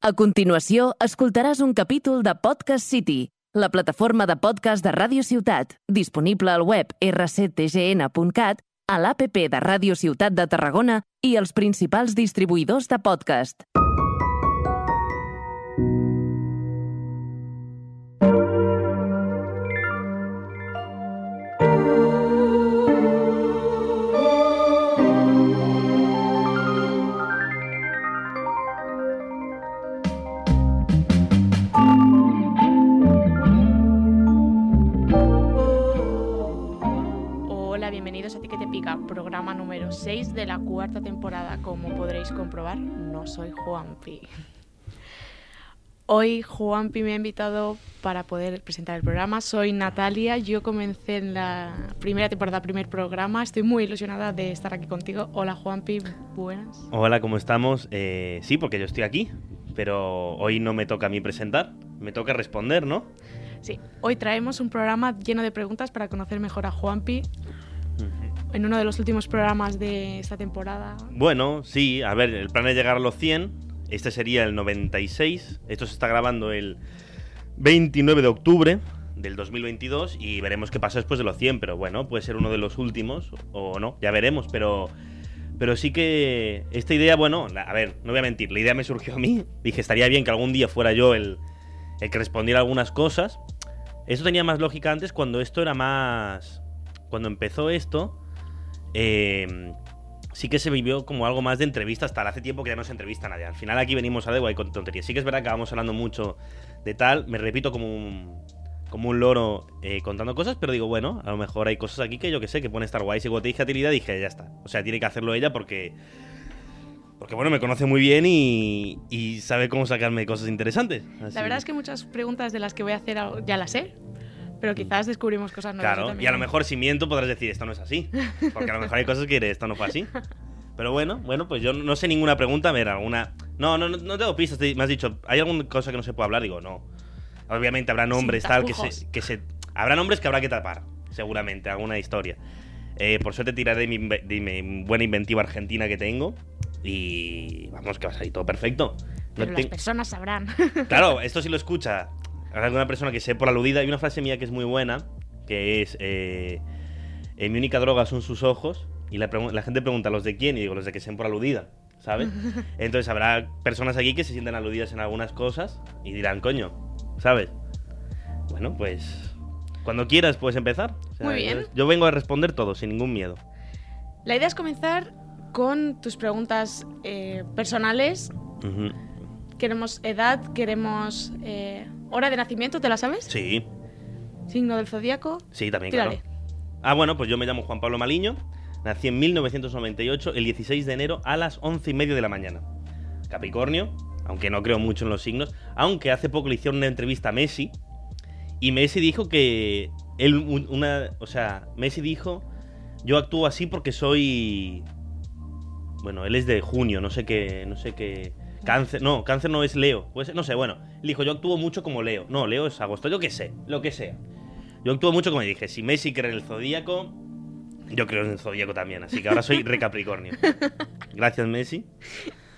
A continuació, escoltaràs un capítol de Podcast City, la plataforma de podcast de Ràdio Ciutat, disponible al web rctgn.cat, a l'APP de Ràdio Ciutat de Tarragona i els principals distribuïdors de podcast. 6 de la cuarta temporada. Como podréis comprobar, no soy Juanpi. Hoy Juanpi me ha invitado para poder presentar el programa. Soy Natalia, yo comencé en la primera temporada, primer programa. Estoy muy ilusionada de estar aquí contigo. Hola Juanpi, buenas. Hola, ¿cómo estamos? Eh, sí, porque yo estoy aquí, pero hoy no me toca a mí presentar, me toca responder, ¿no? Sí, hoy traemos un programa lleno de preguntas para conocer mejor a Juanpi. En uno de los últimos programas de esta temporada. Bueno, sí, a ver, el plan es llegar a los 100, este sería el 96, esto se está grabando el 29 de octubre del 2022 y veremos qué pasa después de los 100, pero bueno, puede ser uno de los últimos o no, ya veremos, pero... Pero sí que esta idea, bueno, a ver, no voy a mentir, la idea me surgió a mí. Dije, estaría bien que algún día fuera yo el, el que respondiera algunas cosas. Esto tenía más lógica antes cuando esto era más... Cuando empezó esto, eh, sí que se vivió como algo más de entrevista. Hasta hace tiempo que ya no se entrevista a nadie. Al final aquí venimos a de guay con tonterías. Sí que es verdad que vamos hablando mucho de tal. Me repito como un, como un loro eh, contando cosas, pero digo, bueno, a lo mejor hay cosas aquí que yo que sé, que pueden estar guays. Y cuando te dije a Tilida dije, ya está. O sea, tiene que hacerlo ella porque... Porque bueno, me conoce muy bien y, y sabe cómo sacarme cosas interesantes. Así- La verdad es que muchas preguntas de las que voy a hacer ya las sé, pero quizás descubrimos cosas nuevas. Claro, y a lo mejor si miento podrás decir, esto no es así. Porque a lo mejor hay cosas que diré, esto no fue así. Pero bueno, bueno, pues yo no sé ninguna pregunta, a ver, alguna... No, no, no, tengo pistas, me has dicho, ¿hay alguna cosa que no se puede hablar? Digo, no. Obviamente habrá nombres, tal, que se, que se... Habrá nombres que habrá que tapar, seguramente, alguna historia. Eh, por suerte tiraré de mi, de mi buena inventiva argentina que tengo y vamos, que va a salir todo perfecto. No Pero las te- personas sabrán. Claro, esto si lo escucha alguna persona que sé por aludida. Hay una frase mía que es muy buena, que es, eh, mi única droga son sus ojos. Y la, gente pregunta, ¿los de quién? Y digo, los de que sean por aludida, ¿sabes? Entonces habrá personas aquí que se sienten aludidas en algunas cosas y dirán, coño, ¿sabes? Bueno, pues cuando quieras puedes empezar. O sea, Muy bien. Yo, vengo a responder todo, sin ningún miedo. La idea es comenzar con tus preguntas eh, personales. Queremos edad, queremos eh, hora de nacimiento, ¿te la sabes? Sí, Signo del zodíaco. sí, también, Tírale. claro. Ah, bueno, pues yo me llamo Juan Pablo Maliño. Nací en 1998, el 16 de enero, a las 11 y media de la mañana. Capricornio, aunque no creo mucho en los signos. Aunque hace poco le hicieron una entrevista a Messi. Y Messi dijo que. Él, un- una. O sea, Messi dijo. Yo actúo así porque soy. Bueno, él es de junio, no sé qué. No sé qué. Cáncer. No, cáncer no es Leo. Puede ser, no sé, bueno. Él dijo, yo actúo mucho como Leo. No, Leo es agosto. Yo qué sé, lo que sea. Yo actúo mucho como dije. Si Messi cree en el zodíaco, yo creo en el zodíaco también. Así que ahora soy re Capricornio. Gracias, Messi.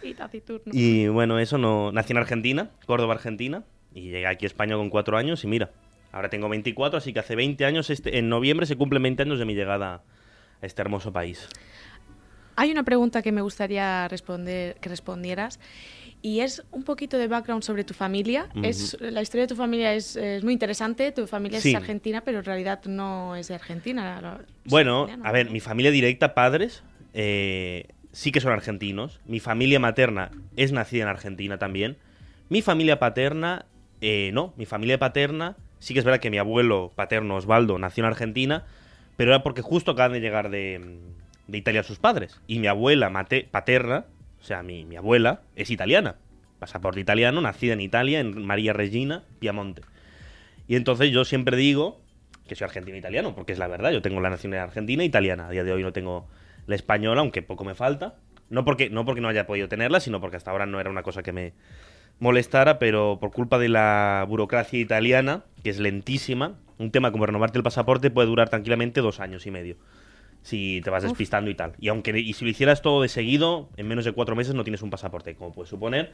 Y taciturno. Y bueno, eso no. Nací en Argentina, Córdoba, Argentina. Y llegué aquí a España con cuatro años. Y mira, ahora tengo 24, así que hace 20 años, este, en noviembre se cumplen 20 años de mi llegada a este hermoso país. Hay una pregunta que me gustaría responder, que respondieras. Y es un poquito de background sobre tu familia. Ujú. es, la historia de tu familia es, es muy interesante. Tu familia Sí. es argentina, pero en realidad no es de Argentina. la- Bueno, italiana, a ver, ¿no? mi familia directa, padres, eh, sí que son argentinos. Mi familia materna es nacida en Argentina también. Mi familia paterna, eh, no. Mi familia paterna, sí que es verdad que mi abuelo paterno, Osvaldo, nació en Argentina, pero era porque justo acaban de llegar de, de Italia sus padres. Y mi abuela mate- paterna, o sea, mi, mi abuela, es italiana. Pasaporte italiano, nacida en Italia, en María Regina, Piamonte. Y entonces yo siempre digo que soy argentino-italiano, porque es la verdad. Yo tengo la nacionalidad argentina italiana. A día de hoy no tengo la española, aunque poco me falta. No porque, no porque no haya podido tenerla, sino porque hasta ahora no era una cosa que me molestara, pero por culpa de la burocracia italiana, que es lentísima, un tema como renovarte el pasaporte puede durar tranquilamente dos años y medio. Si te vas Uf. despistando y tal. Y aunque y si lo hicieras todo de seguido, en menos de cuatro meses no tienes un pasaporte, como puedes suponer.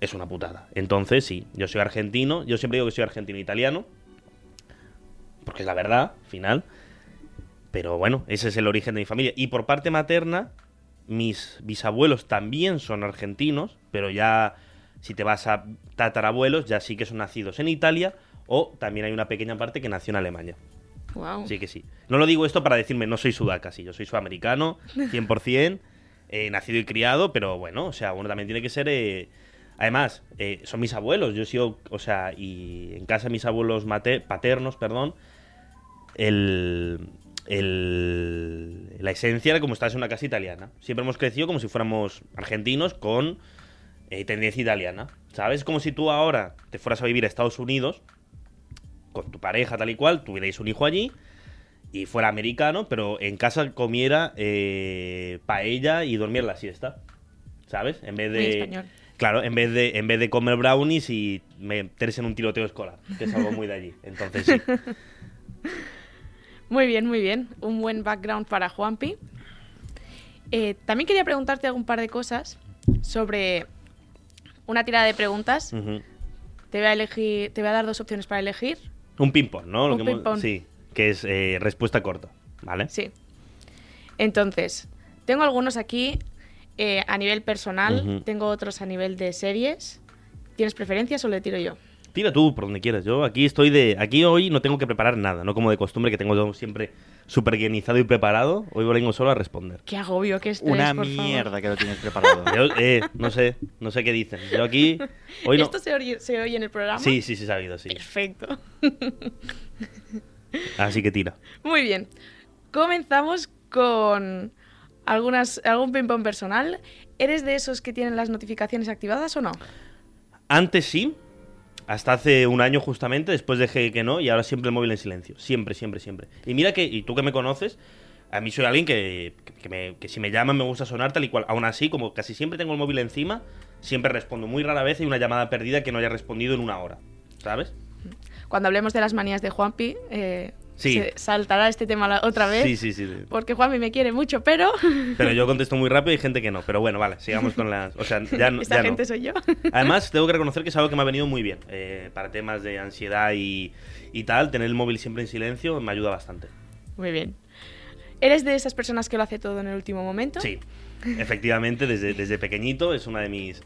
es una putada. Entonces, sí, yo soy argentino, yo siempre digo que soy argentino-italiano, porque es la verdad, final. Pero bueno, ese es el origen de mi familia. Y por parte materna, mis bisabuelos también son argentinos, pero ya si te vas a tatarabuelos, ya sí que son nacidos en Italia o también hay una pequeña parte que nació en Alemania. Wow. Sí que sí. No lo digo esto para decirme no soy sudaca, sí, yo soy sudamericano, 100%, eh, nacido y criado, pero bueno, o sea, uno también tiene que ser... eh, Además, eh, son mis abuelos, yo he sido, o sea, y en casa de mis abuelos paternos, perdón, el, el- la esencia era como estás en una casa italiana. Siempre hemos crecido como si fuéramos argentinos con eh, tendencia italiana. ¿Sabes? Como si tú ahora te fueras a vivir a Estados Unidos con tu pareja tal y cual, tuvierais un hijo allí y fuera americano, pero en casa comiera eh, paella y dormir la siesta. ¿Sabes? En vez de... español. Claro, en vez de en vez de comer brownies y meterse en un tiroteo escolar, que es algo muy de allí. Entonces sí. Muy bien, muy bien. Un buen background para Juanpi. Eh, también quería preguntarte algún par de cosas sobre una tirada de preguntas. Te voy a elegir, te voy a dar dos opciones para elegir. Un ping-pong, ¿no? Lo Un que hemos- ping-pong. Sí, que es eh, respuesta corta, ¿vale? Sí. Entonces, tengo algunos aquí eh, a nivel personal, tengo otros a nivel de series. ¿Tienes preferencias o le tiro yo? Tira tú por donde quieras. Yo aquí estoy de. Aquí hoy no tengo que preparar nada, no como de costumbre que tengo yo siempre súper guionizado y preparado. Hoy vengo solo a responder. Qué agobio, qué estrés, Una por favor. mierda que lo tienes preparado. Yo, eh, no sé, no sé qué dicen. Yo aquí. Hoy no. ¿Esto se oye, se oye en el programa? Sí, sí, sí, sabido, sí. Perfecto. Así que tira. Muy bien. Comenzamos con algunas, algún ping-pong personal. ¿Eres de esos que tienen las notificaciones activadas o no? Antes sí, hasta hace un año justamente, después dejé que no, y ahora siempre el móvil en silencio. Siempre, siempre, siempre. Y mira que, y tú que me conoces, a mí soy alguien que, que, me- que si me llaman me gusta sonar tal y cual. Aún así, como casi siempre tengo el móvil encima, siempre respondo. Muy rara vez hay una llamada perdida que no haya respondido en una hora. ¿Sabes? Cuando hablemos de las manías de Juanpi, eh, Sí. se saltará este tema otra vez. Sí, sí, sí. Porque Juanpi me quiere mucho, pero Pero yo contesto muy rápido y hay gente que no. Pero bueno, vale, sigamos con las... O sea, ya, no- esta ya no. gente soy yo. Además, tengo que reconocer que es algo que me ha venido muy bien. eh, para temas de ansiedad y, y tal, tener el móvil siempre en silencio me ayuda bastante. Muy bien. ¿Eres de esas personas que lo hace todo en el último momento? Sí, efectivamente, desde, desde pequeñito es una de mis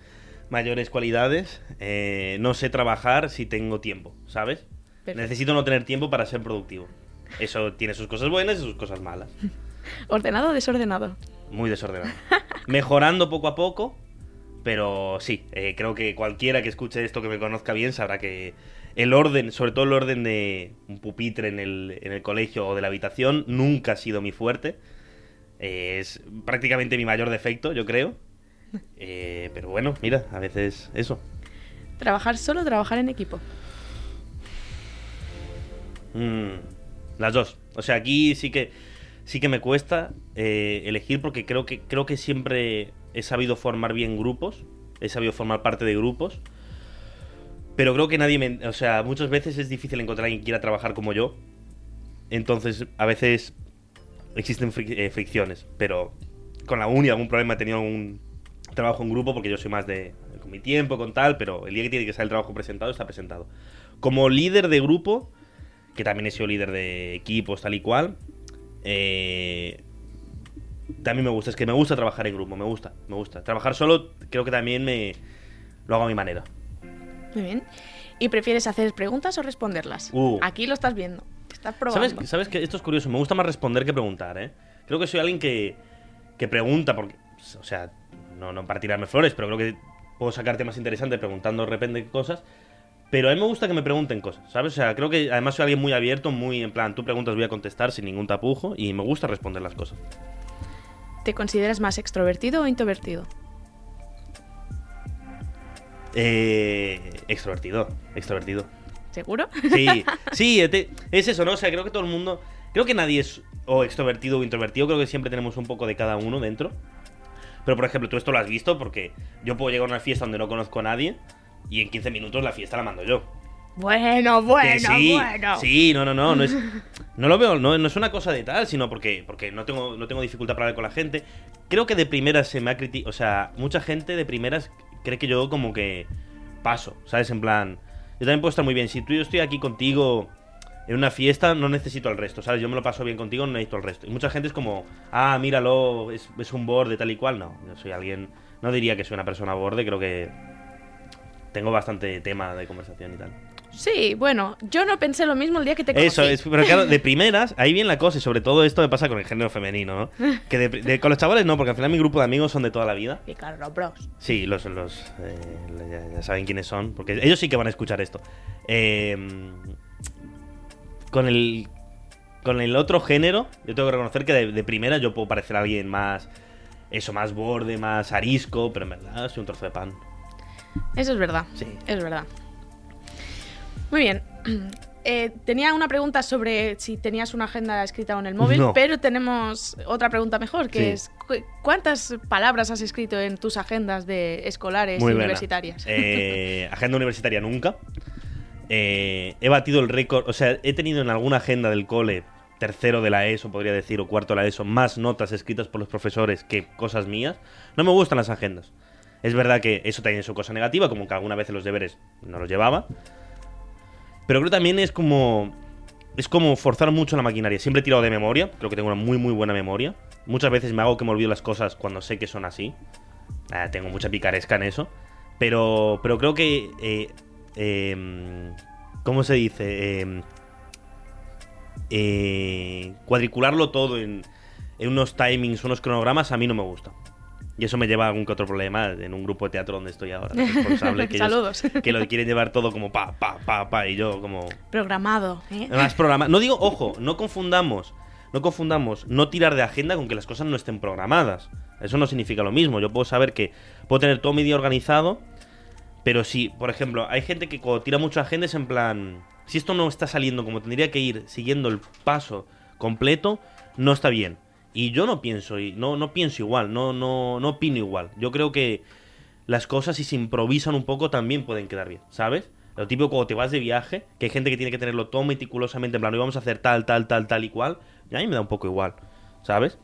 mayores cualidades. Eh, no sé trabajar si tengo tiempo, ¿sabes? Perfecto. Necesito no tener tiempo para ser productivo. Eso tiene sus cosas buenas y sus cosas malas. ¿Ordenado o desordenado? Muy desordenado. Mejorando poco a poco, pero sí, eh, creo que cualquiera que escuche esto que me conozca bien sabrá que el orden, sobre todo el orden de un pupitre en el, en el colegio o de la habitación, nunca ha sido mi fuerte. Eh, es prácticamente mi mayor defecto, yo creo. Eh, pero bueno, mira, a veces eso. ¿Trabajar solo o trabajar en equipo? Mm, las dos. O sea, aquí sí que sí que me cuesta eh, elegir porque creo que creo que siempre he sabido formar bien grupos, he sabido formar parte de grupos. Pero creo que nadie me, o sea, muchas veces es difícil encontrar a alguien quiera trabajar como yo. Entonces, a veces existen eh, fricciones, pero con la uni algún problema he tenido algún trabajo en grupo porque yo soy más de con mi tiempo, con tal, pero el día que tiene que ser el trabajo presentado está presentado. Como líder de grupo, que también he sido líder de equipos, tal y cual. eh, también me gusta, es que me gusta trabajar en grupo, me gusta, me gusta. Trabajar solo creo que también me lo hago a mi manera. Muy bien. ¿Y prefieres hacer preguntas o responderlas? Uh. Aquí lo estás viendo. Estás probando. ¿Sabes, ¿Sabes que esto es curioso? Me gusta más responder que preguntar, ¿eh? Creo que soy alguien que, que pregunta, porque, o sea, no, no para tirarme flores, pero creo que puedo sacar temas interesantes preguntando de repente cosas. Pero a mí me gusta que me pregunten cosas, ¿sabes? O sea, creo que además soy alguien muy abierto, muy en plan, tú preguntas, voy a contestar sin ningún tapujo y me gusta responder las cosas. ¿Te consideras más extrovertido o introvertido? Eh, extrovertido, extrovertido. ¿Seguro? Sí, sí, ete- es eso, ¿no? O sea, creo que todo el mundo. Creo que nadie es o extrovertido o introvertido. Creo que siempre tenemos un poco de cada uno dentro. Pero, por ejemplo, tú esto lo has visto porque yo puedo llegar a una fiesta donde no conozco a nadie y en 15 minutos la fiesta la mando yo. Bueno, Que bueno, sí, bueno. sí, no, no, no, no es, no lo veo, no, no es una cosa de tal, sino porque, porque no tengo, no tengo dificultad para hablar con la gente. Creo que de primeras se me ha criticado, o sea, mucha gente de primeras cree que yo como que paso, ¿sabes? En plan, yo también puedo estar muy bien. Si tú yo estoy aquí contigo en una fiesta, no necesito el resto, ¿sabes? Yo me lo paso bien contigo, no necesito el resto. Y mucha gente es como, ah, míralo, es, es un borde tal y cual. No, yo soy alguien, no diría que soy una persona borde, creo que tengo bastante tema de conversación y tal. Sí, bueno, yo no pensé lo mismo el día que te conocí. Eso, es, pero claro, de primeras, ahí viene la cosa, y sobre todo esto me pasa con el género femenino, ¿no? Que de- de- con los chavales no, porque al final mi grupo de amigos son de toda la vida. Y claro, los bros. Sí, los, los eh, ya, ya saben quiénes son, porque ellos sí que van a escuchar esto. Eh, con el con el otro género, yo tengo que reconocer que de, de primera yo puedo parecer alguien más eso, más borde, más arisco, pero en verdad soy un trozo de pan. Eso es verdad. Sí. Es verdad. Muy bien. Eh, tenía una pregunta sobre si tenías una agenda escrita en el móvil, No. pero tenemos otra pregunta mejor, que Sí. es ¿cu- ¿cuántas palabras has escrito en tus agendas de escolares Muy y universitarias? Eh, agenda universitaria nunca. Eh, he batido el récord, o sea, he tenido en alguna agenda del cole, tercero de la ESO, podría decir, o cuarto de la ESO, más notas escritas por los profesores que cosas mías. No me gustan las agendas. Es verdad que eso también es su cosa negativa, como que alguna vez los deberes no los llevaba. Pero creo que también es como. Es como forzar mucho la maquinaria. Siempre he tirado de memoria. Creo que tengo una muy, muy buena memoria. Muchas veces me hago que me olvido las cosas cuando sé que son así. Ah, tengo mucha picaresca en eso. Pero, pero creo que. eh, em, ¿Cómo se dice? Em, eh, cuadricularlo todo en, en unos timings, unos cronogramas, a mí no me gusta. Y eso me lleva a algún que otro problema en un grupo de teatro donde estoy ahora. Responsable, que ellos- Saludos. que lo quieren llevar todo como pa, pa, pa, pa, y yo como... Programado. ¿eh? Más programa. No digo, ojo, no confundamos. No confundamos no tirar de agenda con que las cosas no estén programadas. Eso no significa lo mismo. Yo puedo saber que puedo tener todo mi día organizado, pero si, por ejemplo, hay gente que cuando tira mucho agenda es en plan, si esto no está saliendo como tendría que ir, siguiendo el paso completo, no está bien. Y yo no pienso, no, no pienso igual, no, no, no opino igual. Yo creo que las cosas si se improvisan un poco también pueden quedar bien, ¿sabes? Lo típico cuando te vas de viaje, que hay gente que tiene que tenerlo todo meticulosamente, en plan, hoy vamos a hacer tal, tal, tal, tal y cual, y a mí me da un poco igual, ¿sabes?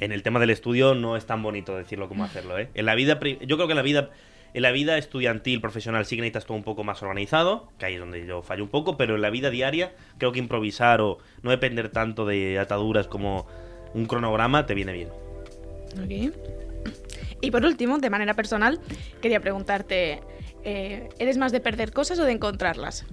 En el tema del estudio no es tan bonito decirlo como hacerlo, ¿eh? En la vida, yo creo que en la vida, en la vida estudiantil, profesional, sí que necesitas todo un poco más organizado, que ahí es donde yo fallo un poco, pero en la vida diaria creo que improvisar o no depender tanto de ataduras como un cronograma te viene bien. Ok. Y por último, de manera personal, quería preguntarte, eh, ¿eres más de perder cosas o de encontrarlas?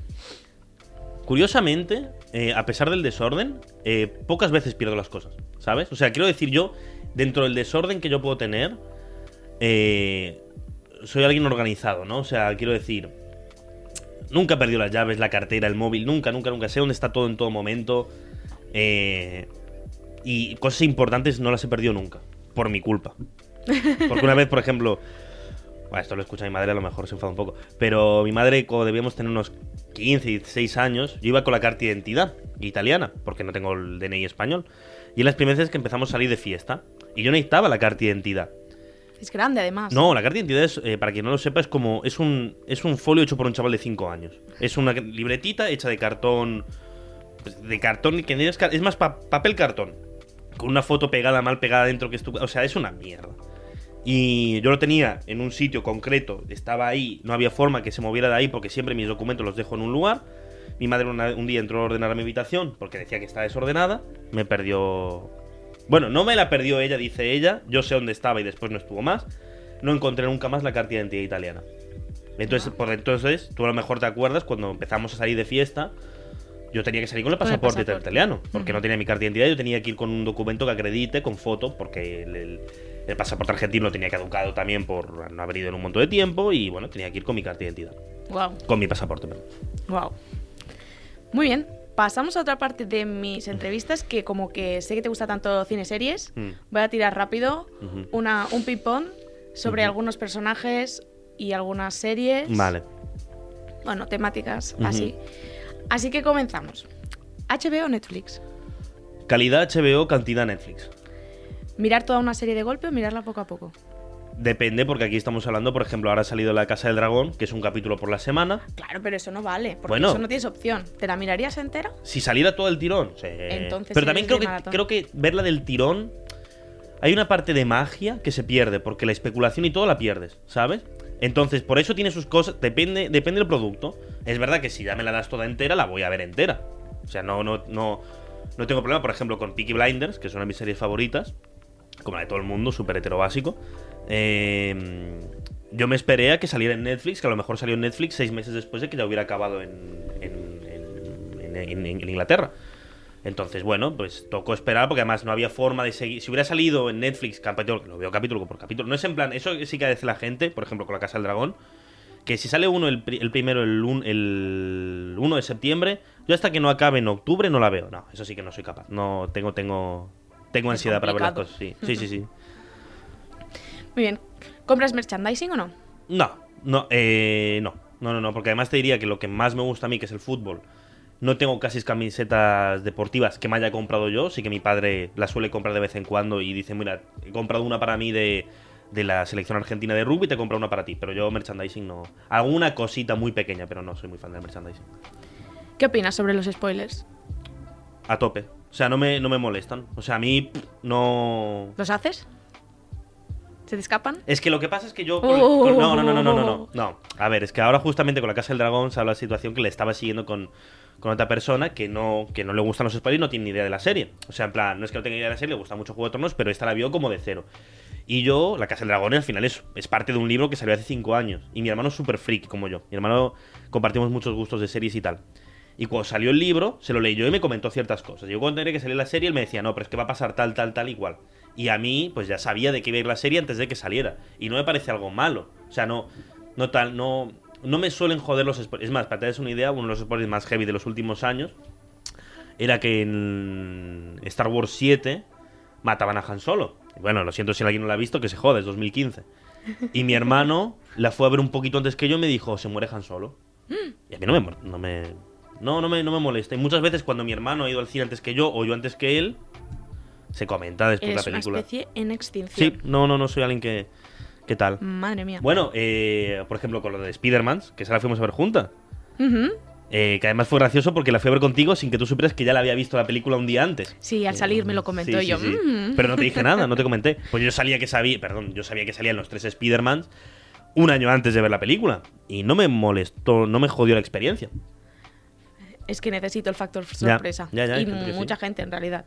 Curiosamente, eh, a pesar del desorden, eh, pocas veces pierdo las cosas, ¿sabes? O sea, quiero decir yo, dentro del desorden que yo puedo tener, soy alguien organizado, ¿no? O sea, quiero decir, nunca he perdido las llaves, la cartera, el móvil, nunca, nunca, nunca. Sé dónde está todo en todo momento. eh, y cosas importantes no las he perdido nunca, por mi culpa. Porque una vez, por ejemplo, bueno, esto lo escucha mi madre, a lo mejor se enfada un poco. Pero mi madre, cuando debíamos tener unos 15, 16 años, yo iba con la carta de identidad italiana, porque no tengo el DNI español. Y en las primeras veces que empezamos a salir de fiesta. Y yo necesitaba la carta de identidad. Es grande, además. No, la carta de identidad es, eh, para quien no lo sepa, es como. Es un, es un folio hecho por un chaval de 5 años. Es una libretita hecha de cartón. pues, De cartón que es, es más pa- papel cartón. Con una foto pegada, mal pegada dentro que es tu- O sea, es una mierda. Y yo lo tenía en un sitio concreto, estaba ahí, no había forma que se moviera de ahí porque siempre mis documentos los dejo en un lugar. Mi madre una- un día entró a ordenar a mi habitación porque decía que estaba desordenada. Me perdió. Bueno, no me la perdió ella, dice ella. Yo sé dónde estaba y después no estuvo más. No encontré nunca más la carta de identidad italiana. Entonces, por entonces, tú a lo mejor te acuerdas cuando empezamos a salir de fiesta. Yo tenía que salir con el pasaporte, italiano, porque no tenía mi carta de identidad. Yo tenía que ir con un documento que acredite, con foto, porque el, el- el pasaporte argentino lo tenía caducado también por no haber ido en un montón de tiempo. Y bueno, tenía que ir con mi carta de identidad. Wow, Con mi pasaporte, perdón. wow. Muy bien. Pasamos a otra parte de mis entrevistas que como que sé que te gusta tanto cine series, Mm. voy a tirar rápido una, un ping-pong sobre algunos personajes y algunas series. Vale. Bueno, temáticas así. Así que comenzamos. HBO o Netflix. Calidad HBO, cantidad Netflix. ¿Mirar toda una serie de golpe o mirarla poco a poco? Depende, porque aquí estamos hablando, por ejemplo, ahora ha salido La Casa del Dragón, que es un capítulo por la semana. Claro, pero eso no vale, porque Bueno. eso no tienes opción. ¿Te la mirarías entera? Si saliera todo el tirón. sí. Entonces Pero también creo que, maratón. creo que verla del tirón. Hay una parte de magia que se pierde, porque la especulación y todo la pierdes, ¿sabes? Entonces, por eso tiene sus cosas. Depende, depende del producto. Es verdad que si ya me la das toda entera, la voy a ver entera. O sea, no, no, no, no tengo problema, por ejemplo, con Peaky Blinders, que es una de mis series favoritas, como la de todo el mundo, súper hetero básico. Eh, yo me esperé a que saliera en Netflix, que a lo mejor salió en Netflix seis meses después de que ya hubiera acabado en- en Inglaterra. Entonces, bueno, pues tocó esperar porque además no había forma de seguir. Si hubiera salido en Netflix, capítulo, lo veo capítulo por capítulo, no es en plan, eso sí que dice la gente, por ejemplo, con la Casa del Dragón, que si sale uno el, el primero el, un- el 1 de septiembre, yo hasta que no acabe en octubre no la veo. No, eso sí que no soy capaz. No tengo tengo tengo ansiedad para ver las cosas, sí. Sí, sí, sí. Muy bien. ¿Compras merchandising o no? No, no, eh, no, no, no, no, porque además te diría que lo que más me gusta a mí, que es el fútbol, no tengo casi camisetas deportivas que me haya comprado yo, sí que mi padre las suele comprar de vez en cuando y dice, mira, he comprado una para mí de, de la selección argentina de rugby y te compro una para ti, pero yo merchandising no. Alguna cosita muy pequeña, pero no soy muy fan del merchandising. ¿Qué opinas sobre los spoilers? A tope. O sea, no me, no me molestan. O sea, a mí no... ¿Los haces? ¿Se te escapan? Es que lo que pasa es que yo. con- con- no, no, no, no, no, no, no. Oh. No. A ver, es que ahora justamente con la Casa del Dragón se habla de la situación que le estaba siguiendo con, con otra persona que no, que no le gustan los spoilers y no tiene ni idea de la serie. O sea, en plan, no es que no tenga idea de la serie, le gusta mucho Juego de Tronos, pero esta la vio como de cero. Y yo, la Casa del Dragón al final es, es parte de un libro que salió hace cinco años. Y mi hermano es súper freak como yo. Mi hermano compartimos muchos gustos de series y tal. Y cuando salió el libro, se lo leyó y me comentó ciertas cosas. Yo cuando enteré que salió la serie, él me decía, no, pero es que va a pasar tal, tal, tal, igual. Y a mí, pues ya sabía de qué iba a ir la serie antes de que saliera. Y no me parece algo malo. O sea, no, no tal, no, no me suelen joder los spoilers. Es más, para tener una idea, uno de los spoilers más heavy de los últimos años era que en Star Wars 7 mataban a Han Solo. Bueno, lo siento si alguien no la ha visto, que se jode, es 2015. Y mi hermano la fue a ver un poquito antes que yo y me dijo, se muere Han Solo. Y a mí no me, no me, no, no me, no me molesta. Y muchas veces cuando mi hermano ha ido al cine antes que yo o yo antes que él, se comenta después de la una película. especie en extinción. Sí, no, no, no soy alguien que... ¿Qué tal? Madre mía. Bueno, eh, por ejemplo, con lo de Spider-Man, que esa la fuimos a ver junta. Ujú. Eh, que además fue gracioso porque la fui a ver contigo sin que tú supieras que ya la había visto la película un día antes. Sí, al salir me lo comentó Sí, yo. sí, sí. "Mm". Pero no te dije nada, no te comenté. Pues yo sabía que sabía, perdón, yo sabía que salían los tres Spider-Mans un año antes de ver la película. Y no me molestó, no me jodió la experiencia. Es que necesito el factor sorpresa. ya, ya, hay y mucha gente en realidad.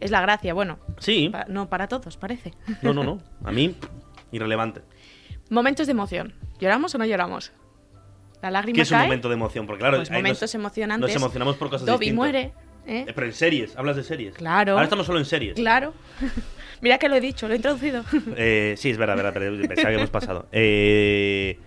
Es la gracia, bueno. Sí, pa- no para todos, parece. no, no, no. A mí, irrelevante. Momentos de emoción. ¿Lloramos o no lloramos? La lágrima ¿Qué es un momento de emoción? Porque claro, Pues momentos nos, emocionantes. nos emocionamos por cosas Dobby distintas. muere. ¿eh? Eh, Pero en series, hablas de series. Claro. Ahora estamos solo en series. Claro. Mira que lo he dicho, lo he introducido. Eh, sí, es verdad, verdad, pero pensaba que hemos pasado. Eh,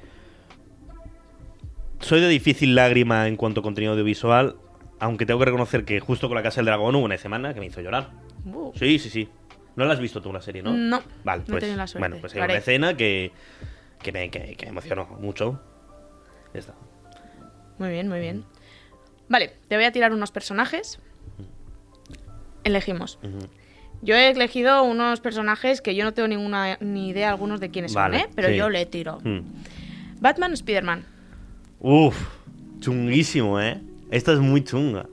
soy de difícil lágrima en cuanto a contenido audiovisual, aunque tengo que reconocer que justo con la Casa del Dragón hubo una semana que me hizo llorar. Uh, Sí, sí, sí. No la has visto tú la serie, ¿no? No, Vale, no he pues, la suerte. bueno, pues hay una escena que, que, me, que, que me emocionó mucho. Ya está. Muy bien, muy bien. Vale, te voy a tirar unos personajes. Elegimos. Yo he elegido unos personajes que yo no tengo ninguna ni idea algunos de quiénes Vale, son, ¿eh? Pero sí. yo le tiro. Mm. Batman o Spider-Man. Uf, chunguísimo, ¿eh? Esta es muy chunga.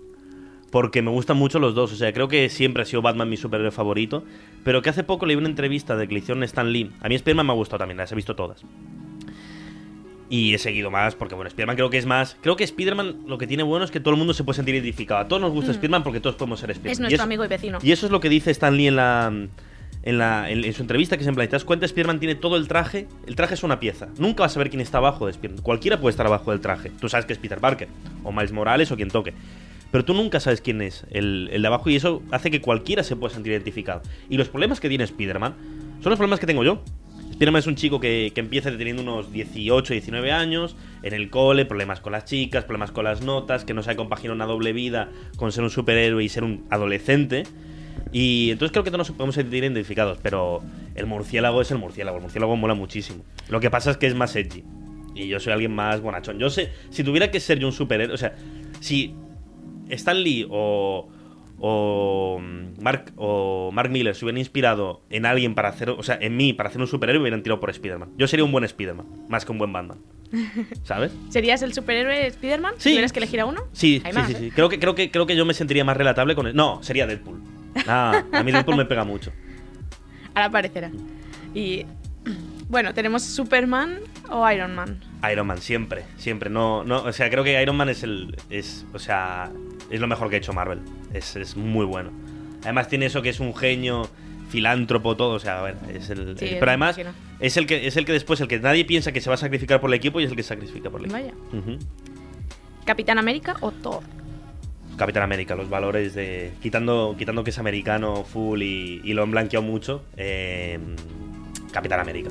Porque me gustan mucho los dos. O sea, creo que siempre ha sido Batman mi superhéroe favorito. Pero que hace poco leí una entrevista de que le hicieron Stan Lee. A mí Spider-Man me ha gustado también, las he visto todas. Y he seguido más porque, bueno, Spider-Man creo que es más... Creo que Spider-Man lo que tiene bueno es que todo el mundo se puede sentir identificado. A todos nos gusta Spider-Man porque todos podemos ser Spider-Man. Mm. Es Y nuestro eso- amigo y vecino. y eso es lo que dice Stan Lee en la. En, su entrevista, que es en plan, ¿te das cuenta? Spider-Man tiene todo el traje. El traje es una pieza. Nunca vas a saber quién está abajo de Spider-Man. Cualquiera puede estar abajo del traje. Tú sabes que es Peter Parker, o Miles Morales, o quien toque. Pero tú nunca sabes quién es el, el de abajo, y eso hace que cualquiera se pueda sentir identificado. Y los problemas que tiene Spider-Man son los problemas que tengo yo. Spider-Man es un chico que, que empieza teniendo unos 18, 19 años, en el cole, problemas con las chicas, problemas con las notas, que no sabe compaginar una doble vida con ser un superhéroe y ser un adolescente. Y entonces creo que todos nos podemos sentir identificados, pero el murciélago es el murciélago, el murciélago mola muchísimo. Lo que pasa es que es más edgy. Y yo soy alguien más bonachón. Yo sé, si tuviera que ser yo un superhéroe, o sea, si Stan Lee o, o Mark o Mark Miller se hubieran inspirado en alguien para hacer, o sea, en mí para hacer un superhéroe, hubieran tirado por Spider-Man. Yo sería un buen Spider-Man, más que un buen Batman. ¿Sabes? ¿Serías el superhéroe Spider-Man? Sí. Tuvieras que elegir a uno. Sí, Hay sí, más, sí, ¿eh? sí. Creo que, creo, que, creo que yo me sentiría más relatable con él. No, sería Deadpool. Ah, a mí Deadpool me pega mucho. Ahora aparecerá. Y Bueno, tenemos Superman o Iron Man. Iron Man, siempre, siempre. No, no, o sea, creo que Iron Man es el. Es, o sea, es lo mejor que ha hecho Marvel. Es, es muy bueno. Además, tiene eso que es un genio, filántropo, todo. O sea, a ver, es el. Sí, el- me pero además, imagino. es el que es el que después, el que nadie piensa que se va a sacrificar por el equipo y es el que se sacrifica por el equipo. Vaya. Capitán América o Thor. Capitán América, los valores de. Quitando, quitando que es americano full y, y lo han blanqueado mucho. eh, Capitán América.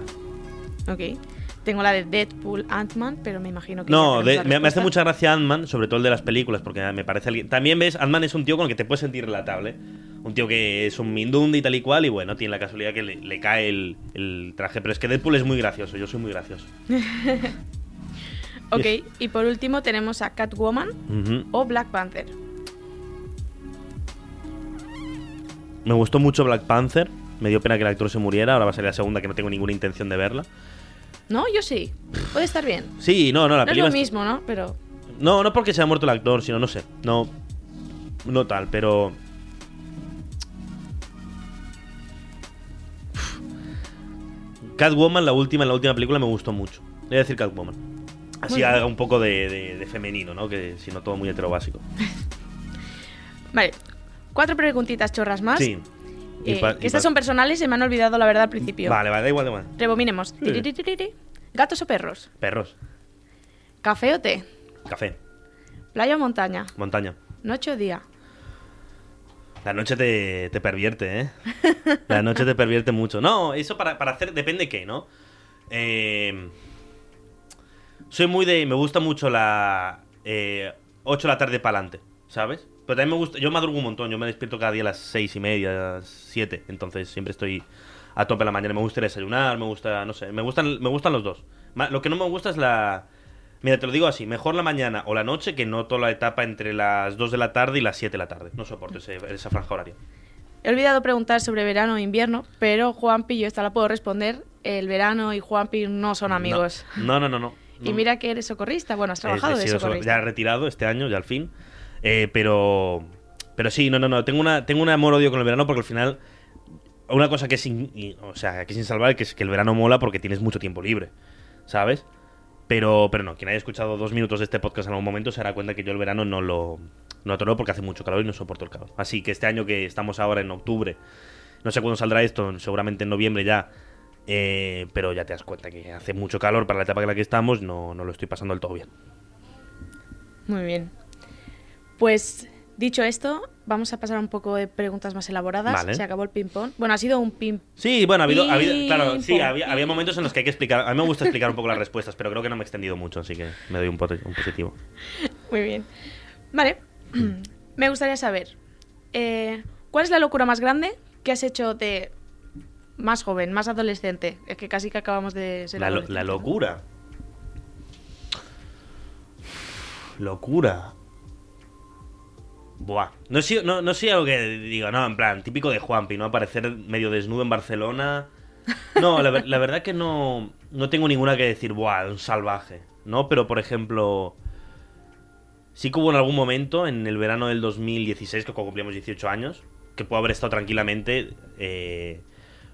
Ok. Tengo la de Deadpool, Ant-Man, pero me imagino que. No, de- me, me hace mucha gracia Ant-Man, sobre todo el de las películas, porque me parece alguien. También ves, Ant-Man es un tío con el que te puedes sentir relatable. Un tío que es un mindundi y tal y cual, y bueno, tiene la casualidad que le, le cae el, el traje. Pero es que Deadpool es muy gracioso, yo soy muy gracioso. Ok, y por último tenemos a Catwoman o Black Panther. Me gustó mucho Black Panther. Me dio pena que el actor se muriera. Ahora va a salir la segunda, que no tengo ninguna intención de verla. No, yo sí. Puede estar bien. Sí, no, no, la no es película. lo mismo, ¿no? Pero. No, no porque se haya muerto el actor, sino no sé. No. No tal, pero. Catwoman, la última, la última película me gustó mucho. Voy a decir Catwoman. Así haga un poco de, de- de femenino, ¿no? Que si no todo muy hetero básico. Vale. Cuatro preguntitas chorras más. Sí. Eh, pa- que y estas son personales y se me han olvidado la verdad al principio. Vale, vale, da igual, da igual. Rebominemos. Tiririririri. ¿Gatos o perros? Perros, ¿Café o té? café, ¿Playa o montaña? montaña. ¿Noche o día? La noche te, te pervierte, ¿eh? La noche te pervierte mucho. No, eso para, para hacer, depende qué, ¿no? Eh, soy muy de. Me gusta mucho la. Eh, 8 de la tarde para adelante, ¿sabes? Pero también me gusta. Yo madrugo un montón, yo me despierto cada día a las 6 y media, 7. Entonces siempre estoy a tope la mañana. Me gusta desayunar, me gusta. No sé, me gustan, me gustan los dos. Lo que no me gusta es la. Mira, te lo digo así, mejor la mañana o la noche que no toda la etapa entre las 2 de la tarde y las 7 de la tarde. No soporto ese- esa franja horaria. He olvidado preguntar sobre verano o invierno, pero Juanpi, yo esta la puedo responder. El verano y Juanpi no son amigos. No, no, no, no. Y no. mira que eres socorrista. Bueno, has trabajado He de sido so- socorrista. Ya retirado este año, ya al fin. Eh, pero. Pero sí, no, no, no. Tengo una, tengo un amor-odio con el verano porque al final. Una cosa que es, in- o sea, que es insalvable, que es que el verano mola porque tienes mucho tiempo libre, ¿sabes? Pero, pero no, quien haya escuchado dos minutos de este podcast en algún momento se dará cuenta que yo el verano no lo, no porque hace mucho calor y no soporto el calor. Así que este año que estamos ahora en octubre, no sé cuándo saldrá esto, seguramente en noviembre ya, eh, pero ya te das cuenta que hace mucho calor para la etapa en la que estamos, no, no lo estoy pasando del todo bien. Muy bien. Pues dicho esto, vamos a pasar a un poco de preguntas más elaboradas. Vale. Se acabó el ping-pong. Bueno, ha sido un ping Sí, bueno, ha habido, ha habido- claro, sí, había, momentos en los que hay que explicar. A mí me gusta explicar un poco las respuestas, pero creo que no me he extendido mucho, así que me doy un, positivo. Muy bien. Vale. Me gustaría saber, eh, ¿cuál es la locura más grande que has hecho de más joven, más adolescente? Es que casi que acabamos de ser La, lo- la locura. Locura. Buah. No sé, no, no sé algo que diga, no, en plan, típico de Juanpi, ¿no? Aparecer medio desnudo en Barcelona. No, la, ver- la verdad que no, no tengo ninguna que decir, buah, un salvaje, ¿no? Pero, por ejemplo, sí que hubo en algún momento, en el verano del 2016, que cuando cumplíamos 18 años, que puedo haber estado tranquilamente eh,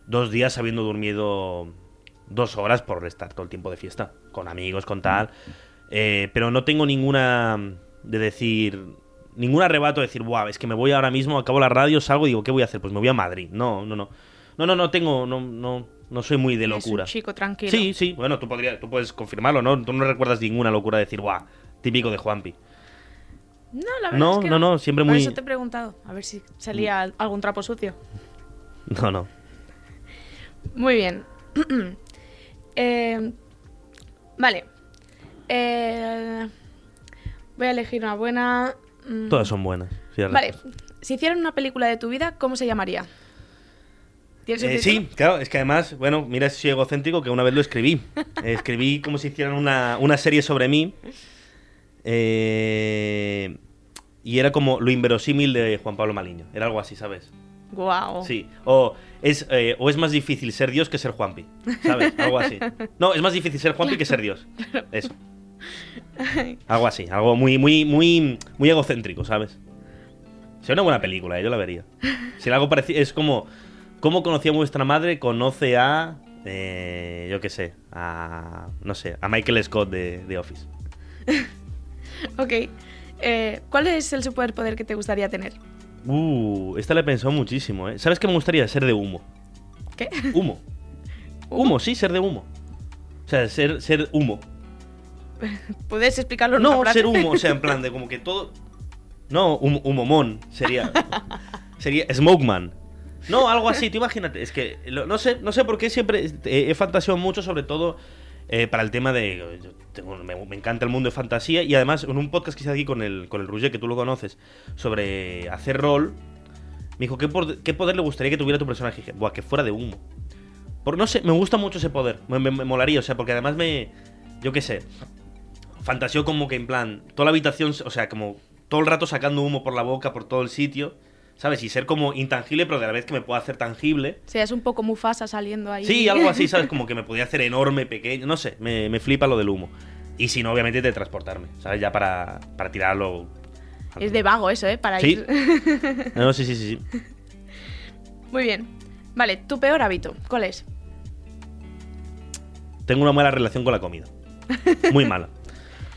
dos días habiendo dormido dos horas por estar todo el tiempo de fiesta, con amigos, con tal. Eh, pero no tengo ninguna de decir, ningún arrebato de decir, buah, es que me voy ahora mismo, acabo la radio, salgo y digo, ¿qué voy a hacer? Pues me voy a Madrid. No, no, no. No, no, no tengo, no, no, no soy muy de locura. un chico tranquilo. Sí, sí, bueno, tú, podrías, tú puedes confirmarlo, ¿no? Tú no recuerdas ninguna locura de decir, buah, típico de Juanpi. No, la verdad No, es que no, no, siempre Por muy- eso te he preguntado, a ver si salía algún trapo sucio. No, no. Muy bien. Eh, vale. Eh, voy a elegir una buena. Mm, Todas son buenas. las Vale. Si hicieran una película de tu vida, ¿cómo se llamaría? ¿Tienes un Eh, sí, claro, es que además, bueno, mira si soy egocéntrico que una vez lo escribí. Escribí como si hicieran una, una serie sobre mí. eh, y era como lo inverosímil de Juan Pablo Maliño. Era algo así, ¿sabes? Guau. Sí. O es, eh, o es más difícil ser Dios que ser Juanpi. ¿Sabes? Algo así. No, es más difícil ser Juanpi que ser Dios. Eso. Algo así. Algo muy, muy, muy, muy egocéntrico, ¿sabes? Sería una buena película, ¿eh? yo la vería. Si algo parecido. Es como. ¿Cómo conocía vuestra madre? Conoce a. eh, yo qué sé, a, no sé, a Michael Scott de, de Office. Ok. Eh, ¿Cuál es el superpoder que te gustaría tener? Uh, esta la he pensado muchísimo, ¿eh? ¿Sabes qué me gustaría? Ser de humo. ¿Qué? Humo. Humo, sí, ser de humo. O sea, ser, ser humo. ¿Puedes explicarlo en una No, frase? ser humo, o sea, en plan de como que todo. No, hum, humomón sería. sería Smokeman. No, algo así, tú imagínate. Es que lo- no sé, no sé por qué siempre he, he fantaseado mucho, sobre todo eh, para el tema de. yo tengo- me, me encanta el mundo de fantasía y además en un podcast que hice aquí con el, con el Roger, que tú lo conoces, sobre hacer rol, me dijo: ¿qué, por- qué poder le gustaría que tuviera tu personaje? Y dije: Buah, que fuera de humo. Por, no sé, me gusta mucho ese poder. Me, me- me molaría, o sea, porque además me. Yo qué sé. Fantaseo como que en plan. Toda la habitación, o sea, como todo el rato sacando humo por la boca, por todo el sitio. ¿Sabes? Y ser como intangible, pero de la vez que me pueda hacer tangible. O sea, es un poco Mufasa saliendo ahí. Sí, algo así, ¿sabes? Como que me podía hacer enorme, pequeño. No sé, me, me flipa lo del humo. Y si no, obviamente, de transportarme, ¿sabes? Ya para, para tirarlo. Es de vago eso, ¿eh? Para Sí. ir. No, sí, sí, sí. sí. Muy bien. Vale, tu peor hábito, ¿cuál es? tengo una mala relación con la comida. Muy mala.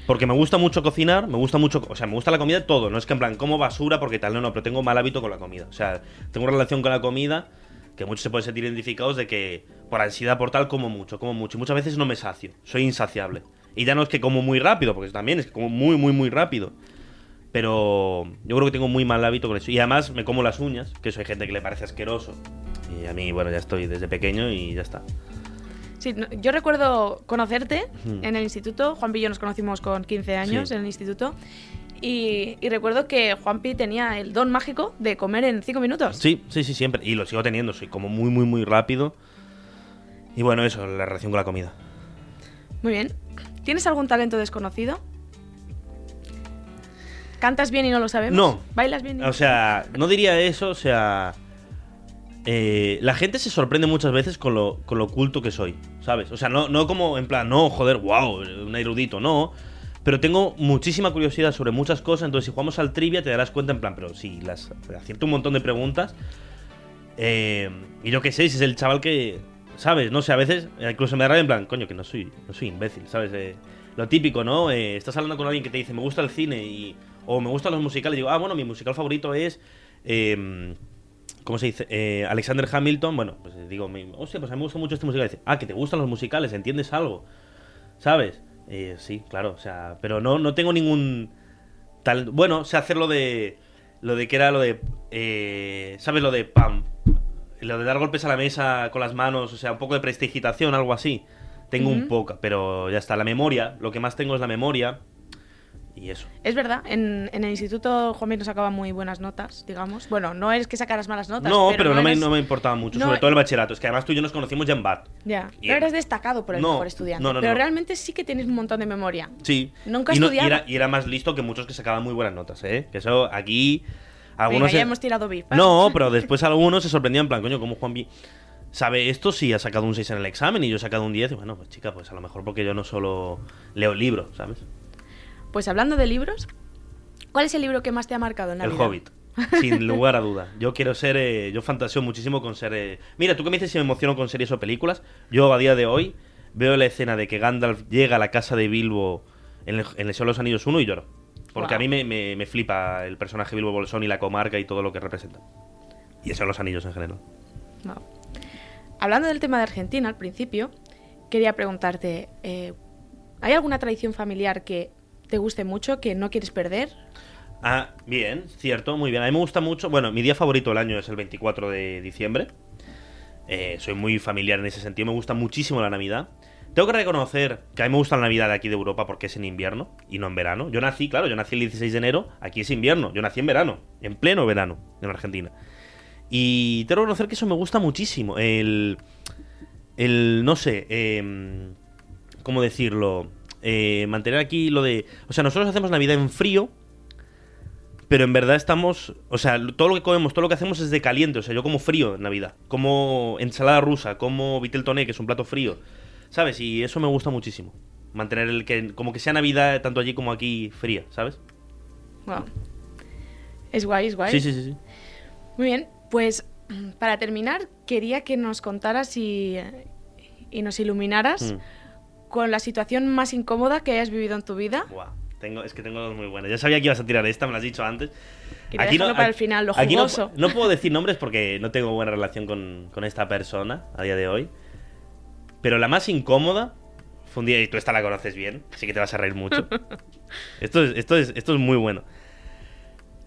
Porque me gusta mucho cocinar, me gusta mucho, o sea, me gusta la comida todo, no es que en plan como basura porque tal, no, no, pero tengo mal hábito con la comida. O sea, tengo una relación con la comida que muchos se pueden sentir identificados de que por ansiedad por tal como mucho, como mucho y muchas veces no me sacio, soy insaciable. Y ya no es que como muy rápido, porque también es que como muy muy muy rápido. Pero yo creo que tengo muy mal hábito con eso. Y además me como las uñas, que eso hay gente que le parece asqueroso. Y a mí, bueno, ya estoy desde pequeño y ya está. Sí, no- yo recuerdo conocerte en el instituto. Juanpi y yo nos conocimos con 15 años Sí. en el instituto. Y, y recuerdo que Juanpi tenía el don mágico de comer en 5 minutos. Sí, sí, sí, siempre. Y lo sigo teniendo, soy como muy, muy, muy rápido. Y bueno, eso, la relación con la comida. Muy bien. ¿Tienes algún talento desconocido? ¿Cantas bien y no lo sabemos? No. ¿Bailas bien? y- O sea, no diría eso, o sea... eh, la gente se sorprende muchas veces con lo, con lo culto que soy, ¿sabes? O sea, no, no como en plan, no, joder, wow, un erudito, no. Pero tengo muchísima curiosidad sobre muchas cosas, entonces si jugamos al trivia te darás cuenta en plan, pero si las acierto un montón de preguntas. eh, y yo qué sé, si es el chaval que, ¿sabes? No sé, a veces incluso me da rabia en plan, coño, que no soy, no soy imbécil, ¿sabes? Eh, lo típico, ¿no? Eh, estás hablando con alguien que te dice, me gusta el cine y, o me gustan los musicales, y digo, ah, bueno, mi musical favorito es... eh, ¿Cómo se dice? Eh, Alexander Hamilton, bueno, pues eh, digo, hostia, pues a mí me gusta mucho este musical. Dice, ah, que te gustan los musicales, ¿entiendes algo? ¿Sabes? Eh, sí, claro, o sea, pero no, no tengo ningún tal. Bueno, sé hacer lo de. Lo de que era lo de. eh, ¿Sabes? Lo de pam. Lo de dar golpes a la mesa con las manos, o sea, un poco de prestigitación, algo así. Tengo un poco, pero ya está. La memoria, lo que más tengo es la memoria. Y eso. Es verdad, en, en el instituto Juanpi nos sacaba muy buenas notas, digamos. Bueno, no es que sacaras malas notas. no, pero, no, me, eras- no me importaba mucho, no- sobre todo el bachillerato. Es que además tú y yo nos conocimos ya en BAT. Ya, Y no eres destacado por el No, mejor estudiante. no, no, pero no. realmente sí que tienes un montón de memoria. Sí. Nunca y, no- y estudiaba. era, y era más listo que muchos que sacaban muy buenas notas, ¿eh? Que eso aquí. Algunos Venga, ya se- hemos tirado. ¿eh? No, pero después algunos se sorprendían en plan, coño, ¿cómo Juan sabe esto si ha sacado un 6 en el examen y yo he sacado un 10? Y bueno, pues chica, pues a lo mejor porque yo no solo leo libros, ¿sabes? Pues hablando de libros, ¿cuál es el libro que más te ha marcado en la El vida? Hobbit. Sin lugar a duda. Yo quiero ser. eh, yo fantaseo muchísimo con ser. eh, Mira, tú que me dices si me emociono con series o películas. Yo a día de hoy veo la escena de que Gandalf llega a la casa de Bilbo en el, en el Señor de los Anillos 1 y lloro. Porque a mí me, me- me flipa el personaje Bilbo Bolsón y la comarca y todo lo que representa. Y de los Anillos en general. Wow. Hablando del tema de Argentina al principio, quería preguntarte, eh, ¿hay alguna tradición familiar que te guste mucho, que no quieres perder? Ah, bien, cierto, muy bien. A mí me gusta mucho. Bueno, mi día favorito del año es el 24 de diciembre. Eh, soy muy familiar en ese sentido. Me gusta muchísimo la Navidad. Tengo que reconocer que a mí me gusta la Navidad de aquí de Europa porque es en invierno y no en verano. Yo nací, claro, yo nací el 16 de enero. Aquí es invierno. Yo nací en verano, en pleno verano, en Argentina. Y tengo que reconocer que eso me gusta muchísimo. El. El. No sé. em, ¿Cómo decirlo? Eh, mantener aquí lo de. O sea, nosotros hacemos Navidad en frío. Pero en verdad estamos. O sea, todo lo que comemos, todo lo que hacemos es de caliente. O sea, yo como frío en Navidad. Como ensalada rusa, como vitel toné, que es un plato frío. ¿Sabes? Y eso me gusta muchísimo. Mantener el que. Como que sea Navidad tanto allí como aquí fría, ¿sabes? Wow. Es guay, es guay. Sí, sí, sí, sí. Muy bien, pues para terminar, quería que nos contaras y, y nos iluminaras Mm. Con la situación más incómoda que hayas vivido en tu vida. Buah, tengo, es que tengo dos muy buenas. Ya sabía que ibas a tirar esta, me lo has dicho antes. Quería dejarlo para el final, lo aquí no- no, puedo decir nombres porque no tengo buena relación con, con esta persona a día de hoy. Pero la más incómoda fue un día, y tú esta la conoces bien, así que te vas a reír mucho. esto, es, esto, es, esto es muy bueno.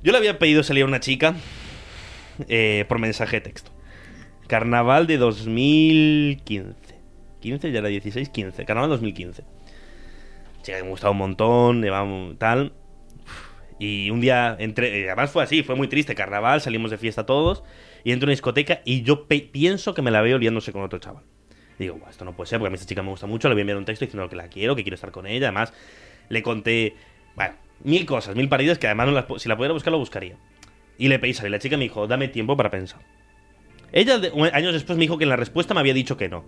Yo le había pedido salir a una chica eh, por mensaje de texto. Carnaval de 2015. 15, ya era 16, 15. Carnaval 2015. Chica que me gustaba un montón, llevaba tal. Y un día entré, eh, además fue así, fue muy triste, carnaval, salimos de fiesta todos, y entro en una discoteca y yo pienso que me la veo liándose con otro chaval. Digo, "Buah, esto no puede ser, porque a mí esta chica me gusta mucho, le voy a enviar un texto diciendo que la quiero, que quiero estar con ella, además le conté, bueno, mil cosas, mil paridas que además no las si la pudiera buscar lo buscaría. Y le pedí salir, la chica me dijo, dame tiempo para pensar. Ella años después me dijo que en la respuesta me había dicho que no.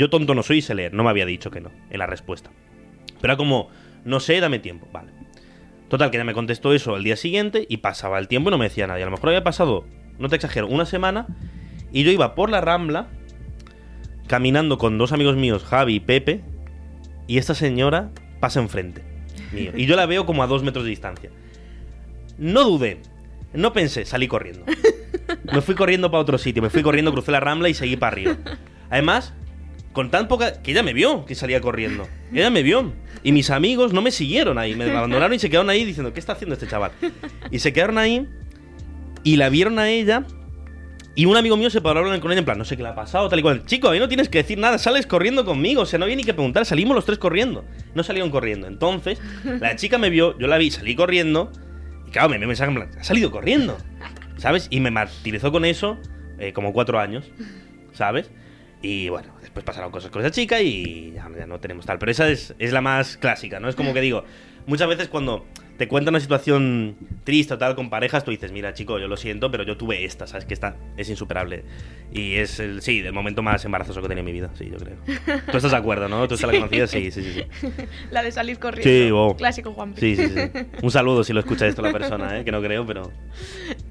Yo tonto no soy y sé leer, no me había dicho que no, en la respuesta. Pero era como, no sé, dame tiempo, vale. Total, que ella me contestó eso el día siguiente y pasaba el tiempo y no me decía nada. Y a lo mejor había pasado, no te exagero, una semana y yo iba por la rambla caminando con dos amigos míos, Javi y Pepe, y esta señora pasa enfrente mío. Y yo la veo como a dos metros de distancia. No dudé, no pensé, salí corriendo. Me fui corriendo para otro sitio, me fui corriendo, crucé la rambla y seguí para arriba. Además, con tan poca. que ella me vio que salía corriendo. Ella me vio. Y mis amigos no me siguieron ahí, me abandonaron y se quedaron ahí diciendo, ¿qué está haciendo este chaval? Y se quedaron ahí y la vieron a ella. Y un amigo mío se paró a hablar con ella en plan, no sé qué le ha pasado, tal y cual. Chico, ahí no tienes que decir nada, sales corriendo conmigo. O sea, no había ni que preguntar, salimos los tres corriendo. No salieron corriendo. Entonces, la chica me vio, yo la vi, salí corriendo. Y claro, me un mensaje en plan, ha salido corriendo. ¿Sabes? Y me martirizó con eso eh, como cuatro años. ¿Sabes? Y bueno, después pasaron cosas con esa chica y ya, ya no tenemos tal. Pero esa es, es la más clásica, ¿no? Es como que digo, muchas veces cuando te cuentan una situación triste o tal con parejas, tú dices, mira, chico, yo lo siento, pero yo tuve esta, ¿sabes? Que esta es insuperable. Y es el, sí, el momento más embarazoso que he tenido en mi vida, sí, yo creo. ¿Tú estás de acuerdo, no? ¿Tú esta la conocías? Sí, sí, sí. sí. La de salir corriendo. Sí, wow. Clásico Juan Sí, sí, sí. Un saludo si lo escucha esto la persona, ¿eh? que no creo, pero.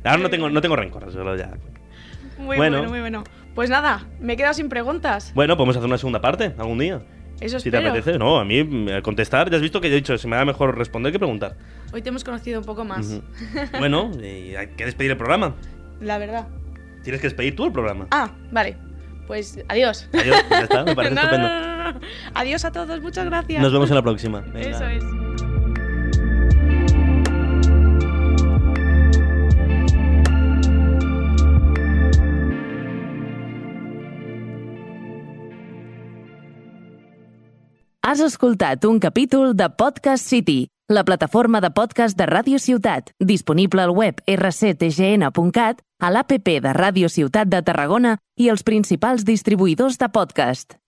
Ahora no tengo, no tengo rencor, solo ya. Muy Bueno. bueno. muy bueno. Pues nada, me he quedado sin preguntas. Bueno, podemos hacer una segunda parte algún día. Eso Si te espero. apetece. No, a mí mm, contestar, ya has visto que yo he dicho, se me da mejor responder que preguntar. Hoy te hemos conocido un poco más. Bueno, y hay que despedir el programa. la verdad. Tienes que despedir tú el programa. Ah, vale. Pues adiós. Adiós, ya está, me parece No, estupendo. no, no, no. Adiós a todos, muchas gracias. Nos vemos en la próxima. Venga. Eso es. Has escoltat un capítol de Podcast City, la plataforma de podcast de Ràdio Ciutat, disponible al web rctgn.cat, a l'APP de Ràdio Ciutat de Tarragona i els principals distribuïdors de podcast.